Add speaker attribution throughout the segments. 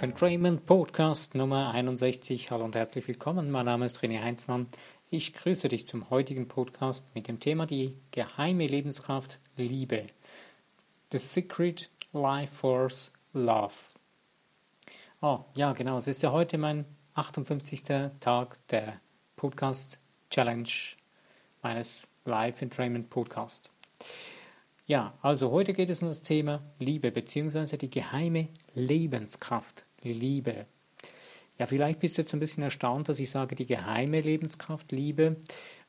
Speaker 1: Life Entrainment Podcast Nummer 61. Hallo und herzlich willkommen. Mein Name ist René Heinzmann. Ich grüße dich zum heutigen Podcast mit dem Thema die geheime Lebenskraft Liebe. The Secret Life Force Love. Oh, ja, genau. Es ist ja heute mein 58. Tag der Podcast Challenge meines Life Entrainment Podcasts. Ja, also heute geht es um das Thema Liebe beziehungsweise die geheime Lebenskraft Liebe. Ja, vielleicht bist du jetzt ein bisschen erstaunt, dass ich sage die geheime Lebenskraft Liebe,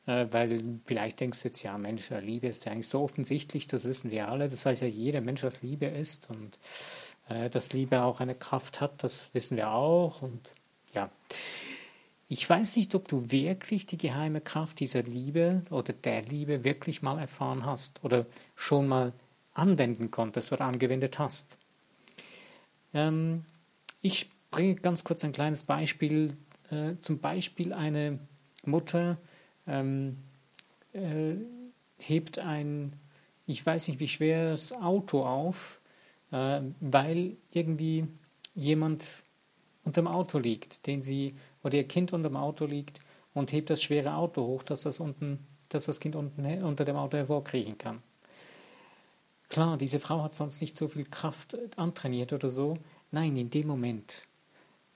Speaker 1: äh, weil vielleicht denkst du jetzt, ja Mensch, Liebe ist ja eigentlich so offensichtlich, das wissen wir alle, das weiß ja jeder Mensch, was Liebe ist und äh, dass Liebe auch eine Kraft hat, das wissen wir auch und ja. Ich weiß nicht, ob du wirklich die geheime Kraft dieser Liebe oder der Liebe wirklich mal erfahren hast oder schon mal anwenden konntest oder angewendet hast. Ähm, ich bringe ganz kurz ein kleines Beispiel. Äh, zum Beispiel eine Mutter ähm, äh, hebt ein, ich weiß nicht wie schweres Auto auf, äh, weil irgendwie jemand unter dem Auto liegt, den sie oder ihr Kind unter dem Auto liegt und hebt das schwere Auto hoch, dass das, unten, dass das Kind unten unter dem Auto hervorkriechen kann. Klar, diese Frau hat sonst nicht so viel Kraft antrainiert oder so. Nein, in dem Moment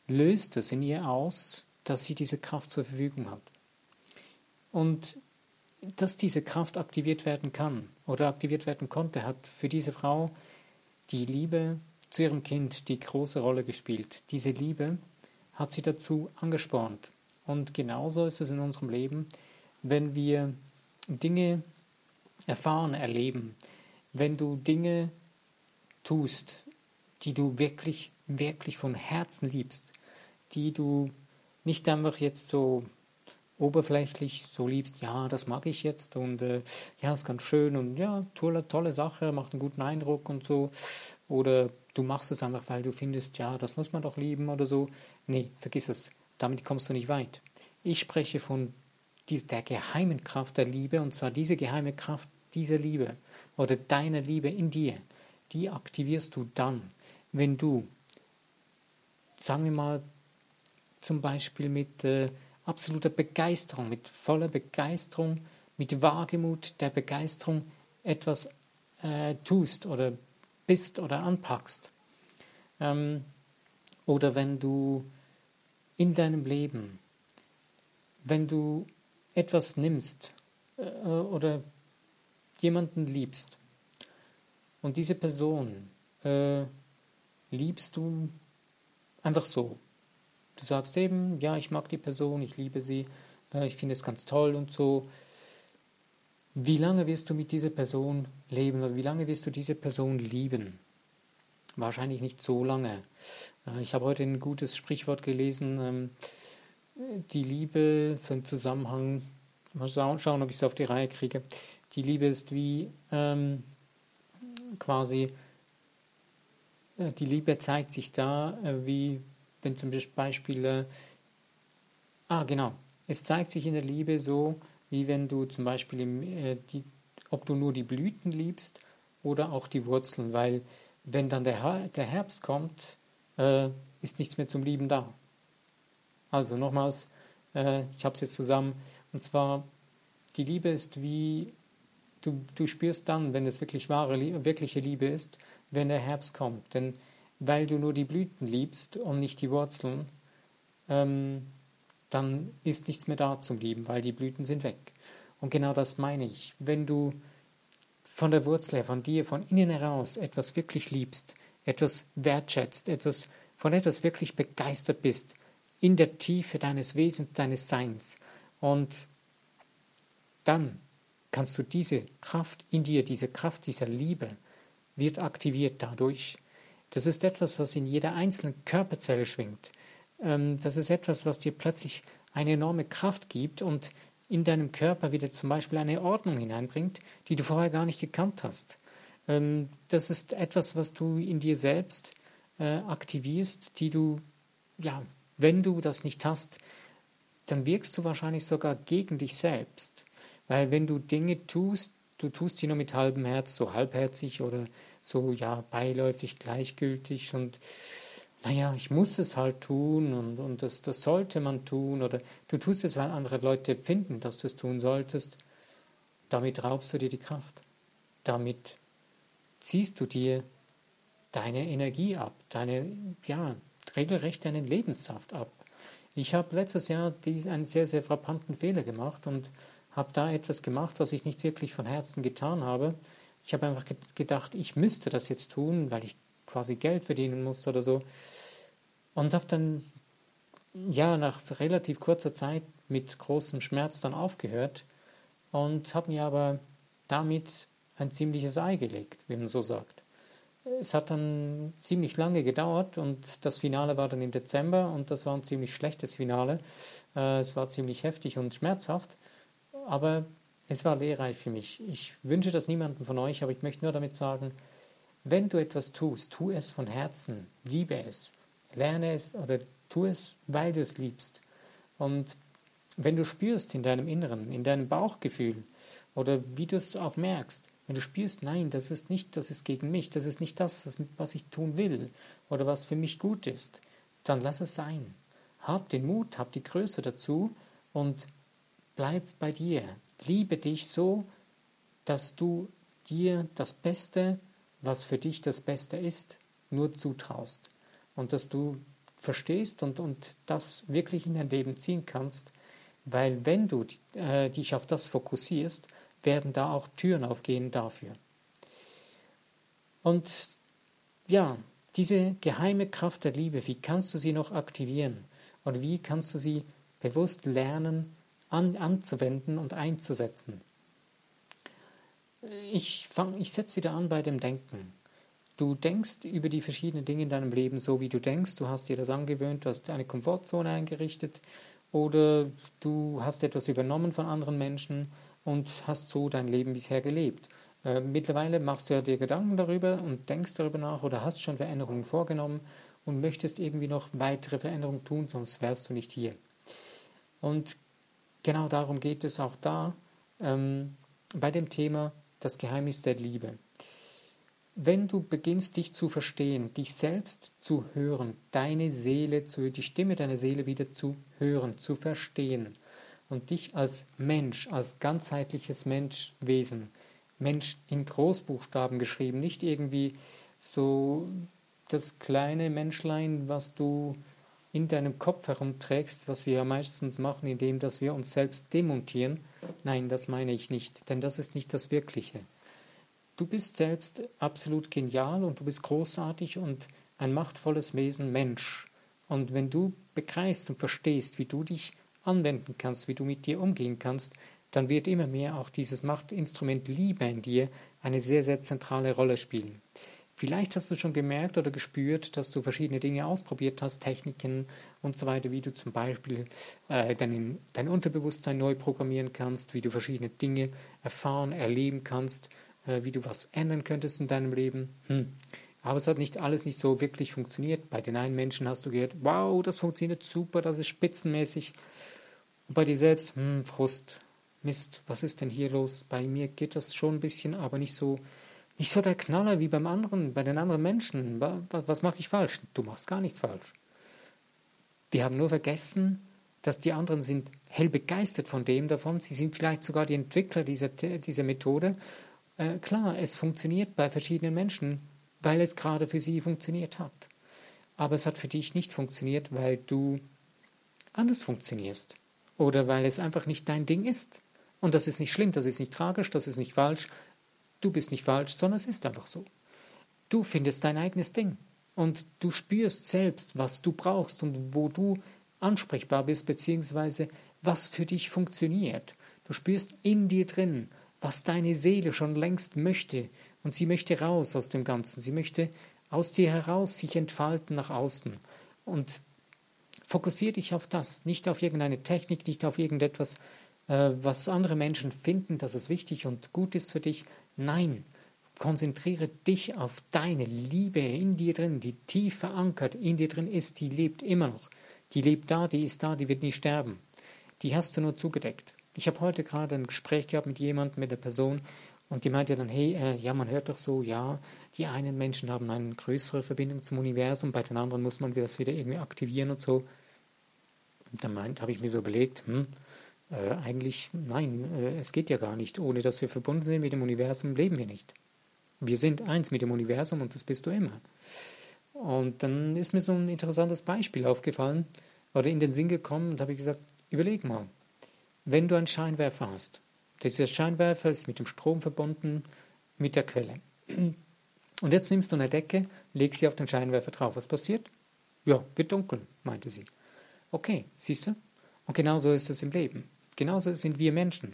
Speaker 1: löst es in ihr aus, dass sie diese Kraft zur Verfügung hat. Und dass diese Kraft aktiviert werden kann oder aktiviert werden konnte, hat für diese Frau die Liebe zu ihrem Kind die große Rolle gespielt. Diese Liebe hat sie dazu angespornt. Und genauso ist es in unserem Leben, wenn wir Dinge erfahren, erleben, wenn du Dinge tust, die du wirklich, wirklich von Herzen liebst, die du nicht einfach jetzt so oberflächlich so liebst, ja, das mag ich jetzt und äh, ja, ist ganz schön und ja, tolle, tolle Sache, macht einen guten Eindruck und so. Oder du machst es einfach, weil du findest, ja, das muss man doch lieben oder so. Nee, vergiss es. Damit kommst du nicht weit. Ich spreche von der geheimen Kraft der Liebe und zwar diese geheime Kraft dieser Liebe oder deiner Liebe in dir. Die aktivierst du dann, wenn du, sagen wir mal, zum Beispiel mit äh, absoluter Begeisterung, mit voller Begeisterung, mit Wagemut der Begeisterung etwas äh, tust oder bist oder anpackst. Ähm, oder wenn du in deinem Leben, wenn du etwas nimmst äh, oder jemanden liebst und diese Person äh, liebst du einfach so. Du sagst eben, ja, ich mag die Person, ich liebe sie, äh, ich finde es ganz toll und so. Wie lange wirst du mit dieser Person leben oder wie lange wirst du diese Person lieben? Wahrscheinlich nicht so lange. Äh, ich habe heute ein gutes Sprichwort gelesen. Ähm, die Liebe, so im Zusammenhang, mal schauen, ob ich es auf die Reihe kriege. Die Liebe ist wie ähm, quasi, äh, die Liebe zeigt sich da, äh, wie wenn zum Beispiel, äh, ah genau, es zeigt sich in der Liebe so, wie wenn du zum Beispiel, im, die, ob du nur die Blüten liebst oder auch die Wurzeln, weil wenn dann der, der Herbst kommt, ist nichts mehr zum Lieben da. Also nochmals, ich habe es jetzt zusammen, und zwar, die Liebe ist wie, du, du spürst dann, wenn es wirklich wahre, wirkliche Liebe ist, wenn der Herbst kommt. Denn weil du nur die Blüten liebst und nicht die Wurzeln, ähm, dann ist nichts mehr da zum Lieben, weil die Blüten sind weg. Und genau das meine ich. Wenn du von der Wurzel her, von dir, von innen heraus etwas wirklich liebst, etwas wertschätzt, etwas, von etwas wirklich begeistert bist, in der Tiefe deines Wesens, deines Seins, und dann kannst du diese Kraft in dir, diese Kraft dieser Liebe, wird aktiviert dadurch. Das ist etwas, was in jeder einzelnen Körperzelle schwingt. Ähm, das ist etwas, was dir plötzlich eine enorme Kraft gibt und in deinem Körper wieder zum Beispiel eine Ordnung hineinbringt, die du vorher gar nicht gekannt hast. Ähm, das ist etwas, was du in dir selbst äh, aktivierst, die du, ja, wenn du das nicht hast, dann wirkst du wahrscheinlich sogar gegen dich selbst. Weil wenn du Dinge tust, du tust sie nur mit halbem Herz, so halbherzig oder so, ja, beiläufig, gleichgültig und naja, ich muss es halt tun und, und das, das sollte man tun oder du tust es, weil andere Leute finden, dass du es tun solltest, damit raubst du dir die Kraft. Damit ziehst du dir deine Energie ab, deine, ja, regelrecht deinen Lebenssaft ab. Ich habe letztes Jahr einen sehr, sehr frappanten Fehler gemacht und habe da etwas gemacht, was ich nicht wirklich von Herzen getan habe. Ich habe einfach gedacht, ich müsste das jetzt tun, weil ich quasi Geld verdienen muss oder so. Und habe dann, ja, nach relativ kurzer Zeit mit großem Schmerz dann aufgehört und habe mir aber damit ein ziemliches Ei gelegt, wie man so sagt. Es hat dann ziemlich lange gedauert und das Finale war dann im Dezember und das war ein ziemlich schlechtes Finale. Äh, es war ziemlich heftig und schmerzhaft, aber es war lehrreich für mich. Ich wünsche das niemandem von euch, aber ich möchte nur damit sagen, wenn du etwas tust, tu es von Herzen, liebe es, lerne es oder tu es, weil du es liebst. Und wenn du spürst in deinem Inneren, in deinem Bauchgefühl oder wie du es auch merkst, wenn du spürst, nein, das ist nicht, das ist gegen mich, das ist nicht das, was ich tun will oder was für mich gut ist, dann lass es sein. Hab den Mut, hab die Größe dazu und bleib bei dir. Liebe dich so, dass du dir das Beste was für dich das Beste ist, nur zutraust. Und dass du verstehst und, und das wirklich in dein Leben ziehen kannst, weil wenn du äh, dich auf das fokussierst, werden da auch Türen aufgehen dafür. Und ja, diese geheime Kraft der Liebe, wie kannst du sie noch aktivieren? Und wie kannst du sie bewusst lernen, an, anzuwenden und einzusetzen? ich, ich setze wieder an bei dem Denken. Du denkst über die verschiedenen Dinge in deinem Leben so, wie du denkst. Du hast dir das angewöhnt, du hast eine Komfortzone eingerichtet oder du hast etwas übernommen von anderen Menschen und hast so dein Leben bisher gelebt. Äh, mittlerweile machst du ja dir Gedanken darüber und denkst darüber nach oder hast schon Veränderungen vorgenommen und möchtest irgendwie noch weitere Veränderungen tun, sonst wärst du nicht hier. Und genau darum geht es auch da ähm, bei dem Thema das Geheimnis der Liebe. Wenn du beginnst, dich zu verstehen, dich selbst zu hören, deine Seele, zu, die Stimme deiner Seele wieder zu hören, zu verstehen und dich als Mensch, als ganzheitliches Menschwesen, Mensch in Großbuchstaben geschrieben, nicht irgendwie so das kleine Menschlein, was du in deinem Kopf herumträgst, was wir ja meistens machen, indem dass wir uns selbst demontieren. Nein, das meine ich nicht, denn das ist nicht das Wirkliche. Du bist selbst absolut genial und du bist großartig und ein machtvolles Wesen Mensch. Und wenn du begreifst und verstehst, wie du dich anwenden kannst, wie du mit dir umgehen kannst, dann wird immer mehr auch dieses Machtinstrument Liebe in dir eine sehr, sehr zentrale Rolle spielen. Vielleicht hast du schon gemerkt oder gespürt, dass du verschiedene Dinge ausprobiert hast, Techniken und so weiter, wie du zum Beispiel äh, dein, dein Unterbewusstsein neu programmieren kannst, wie du verschiedene Dinge erfahren, erleben kannst, äh, wie du was ändern könntest in deinem Leben. Hm. Aber es hat nicht alles nicht so wirklich funktioniert. Bei den einen Menschen hast du gehört, wow, das funktioniert super, das ist spitzenmäßig. Und bei dir selbst, hm, Frust, Mist, was ist denn hier los? Bei mir geht das schon ein bisschen, aber nicht so nicht so der Knaller wie beim anderen, bei den anderen Menschen. Was, was mache ich falsch? Du machst gar nichts falsch. Wir haben nur vergessen, dass die anderen sind hell begeistert von dem davon. Sie sind vielleicht sogar die Entwickler dieser, dieser Methode. Äh, klar, es funktioniert bei verschiedenen Menschen, weil es gerade für sie funktioniert hat. Aber es hat für dich nicht funktioniert, weil du anders funktionierst. Oder weil es einfach nicht dein Ding ist. Und das ist nicht schlimm, das ist nicht tragisch, das ist nicht falsch, Du bist nicht falsch, sondern es ist einfach so. Du findest dein eigenes Ding und du spürst selbst, was du brauchst und wo du ansprechbar bist, beziehungsweise was für dich funktioniert. Du spürst in dir drin, was deine Seele schon längst möchte und sie möchte raus aus dem Ganzen. Sie möchte aus dir heraus sich entfalten nach außen. Und fokussiere dich auf das, nicht auf irgendeine Technik, nicht auf irgendetwas, äh, was andere Menschen finden, dass es wichtig und gut ist für dich. Nein, konzentriere dich auf deine Liebe in dir drin, die tief verankert in dir drin ist, die lebt immer noch. Die lebt da, die ist da, die wird nie sterben. Die hast du nur zugedeckt. Ich habe heute gerade ein Gespräch gehabt mit jemandem, mit der Person, Und die meinte dann, hey, äh, ja, man hört doch so, ja, die einen Menschen haben eine größere Verbindung zum Universum, bei den anderen muss man das wieder irgendwie aktivieren und so. Und dann habe ich mir so überlegt, hm, äh, eigentlich, nein, äh, es geht ja gar nicht. Ohne dass wir verbunden sind mit dem Universum, leben wir nicht. Wir sind eins mit dem Universum und das bist du immer. Und dann ist mir so ein interessantes Beispiel aufgefallen oder in den Sinn gekommen und habe ich gesagt, überleg mal, wenn du einen Scheinwerfer hast, dieser Scheinwerfer ist mit dem Strom verbunden, mit der Quelle. Und jetzt nimmst du eine Decke, legst sie auf den Scheinwerfer drauf. Was passiert? Ja, wird dunkel, meinte sie. Okay, siehst du? Und genauso ist es im Leben. Genauso sind wir Menschen.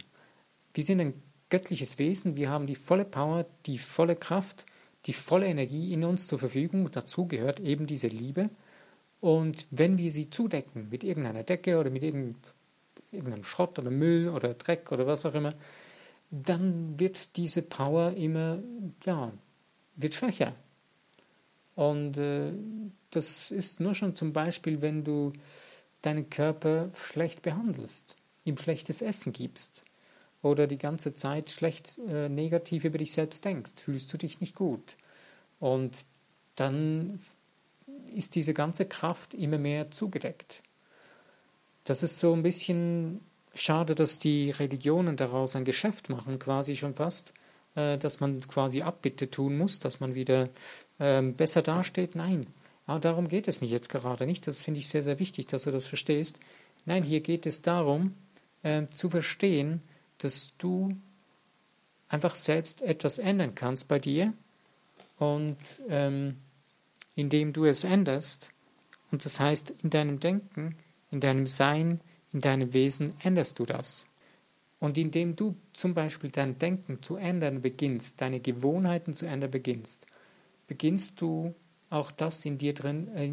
Speaker 1: Wir sind ein göttliches Wesen, wir haben die volle Power, die volle Kraft, die volle Energie in uns zur Verfügung. Dazu gehört eben diese Liebe. Und wenn wir sie zudecken mit irgendeiner Decke oder mit irgendeinem Schrott oder Müll oder Dreck oder was auch immer, dann wird diese Power immer, ja, wird schwächer. Und äh, das ist nur schon zum Beispiel, wenn du deinen Körper schlecht behandelst, ihm schlechtes Essen gibst oder die ganze Zeit schlecht äh, negativ über dich selbst denkst, fühlst du dich nicht gut. Und dann ist diese ganze Kraft immer mehr zugedeckt. Das ist so ein bisschen schade, dass die Religionen daraus ein Geschäft machen, quasi schon fast, äh, dass man quasi Abbitte tun muss, dass man wieder äh, besser dasteht. Nein, aber darum geht es mich jetzt gerade nicht. Das finde ich sehr, sehr wichtig, dass du das verstehst. Nein, hier geht es darum, äh, zu verstehen, dass du einfach selbst etwas ändern kannst bei dir und ähm, indem du es änderst, und das heißt in deinem Denken, in deinem Sein, in deinem Wesen änderst du das. Und indem du zum Beispiel dein Denken zu ändern beginnst, deine Gewohnheiten zu ändern beginnst, beginnst du auch das in dir drin, äh,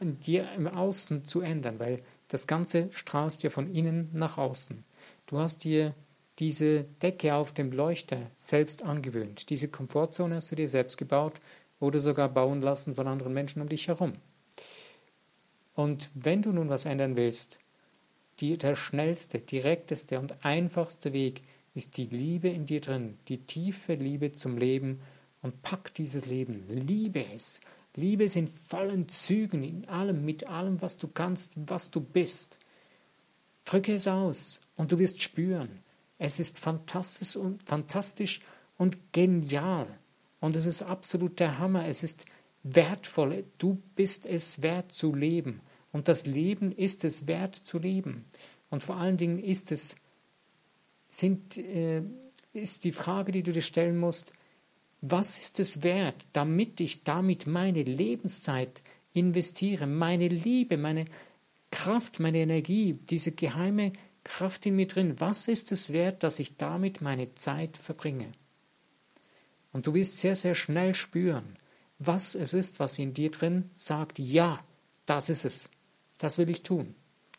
Speaker 1: in dir im Außen zu ändern, weil das Ganze strahlst ja von innen nach außen. Du hast dir diese Decke auf dem Leuchter selbst angewöhnt. Diese Komfortzone hast du dir selbst gebaut oder sogar bauen lassen von anderen Menschen um dich herum. Und wenn du nun was ändern willst, die, der schnellste, direkteste und einfachste Weg ist die Liebe in dir drin, die tiefe Liebe zum Leben und pack dieses Leben, liebe es, liebe es in vollen Zügen, in allem, mit allem, was du kannst, was du bist. Drücke es aus und du wirst spüren, es ist fantastisch und, fantastisch und genial. Und es ist absolut der Hammer. Es ist wertvoll. Du bist es wert zu leben. Und das Leben ist es wert zu leben. Und vor allen Dingen ist es, sind, äh, ist die Frage, die du dir stellen musst, was ist es wert, damit ich damit meine Lebenszeit investiere, meine Liebe, meine Kraft, meine Energie, diese geheime Kraft in mir drin. Was ist es wert, dass ich damit meine Zeit verbringe? Und du wirst sehr, sehr schnell spüren, was es ist, was in dir drin sagt, ja, das ist es. Das will ich tun.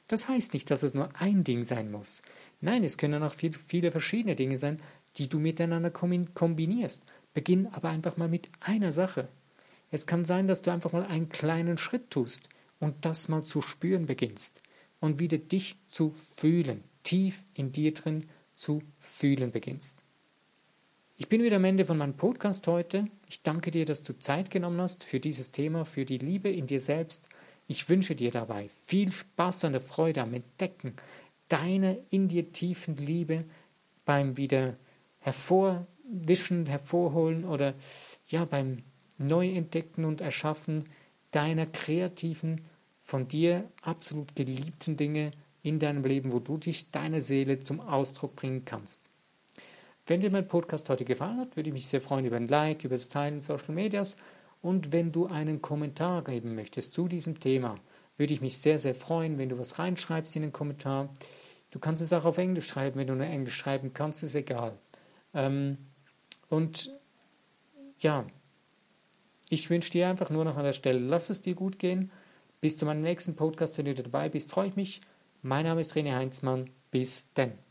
Speaker 1: Das heißt nicht, dass es nur ein Ding sein muss. Nein, es können auch viel, viele verschiedene Dinge sein, die du miteinander kombinierst. Beginn aber einfach mal mit einer Sache. Es kann sein, dass du einfach mal einen kleinen Schritt tust und das mal zu spüren beginnst und wieder dich zu fühlen, tief in dir drin zu fühlen beginnst. Ich bin wieder am Ende von meinem Podcast heute. Ich danke dir, dass du Zeit genommen hast für dieses Thema, für die Liebe in dir selbst. Ich wünsche dir dabei viel Spaß der Freude am Entdecken deiner in dir tiefen Liebe beim wieder hervorwischen, hervorholen oder ja beim Neuentdecken und Erschaffen deiner kreativen von dir absolut geliebten Dinge in deinem Leben, wo du dich, deine Seele zum Ausdruck bringen kannst. Wenn dir mein Podcast heute gefallen hat, würde ich mich sehr freuen über ein Like, über das Teilen in Social Medias und wenn du einen Kommentar geben möchtest zu diesem Thema, würde ich mich sehr, sehr freuen, wenn du was reinschreibst in den Kommentar. Du kannst es auch auf Englisch schreiben, wenn du nur Englisch schreiben kannst, ist egal. Ähm, und ja, ich wünsche dir einfach nur noch an der Stelle, lass es dir gut gehen. Bis zu meinem nächsten Podcast, wenn du dabei bist, freue ich mich. Mein Name ist René Heinzmann. Bis denn.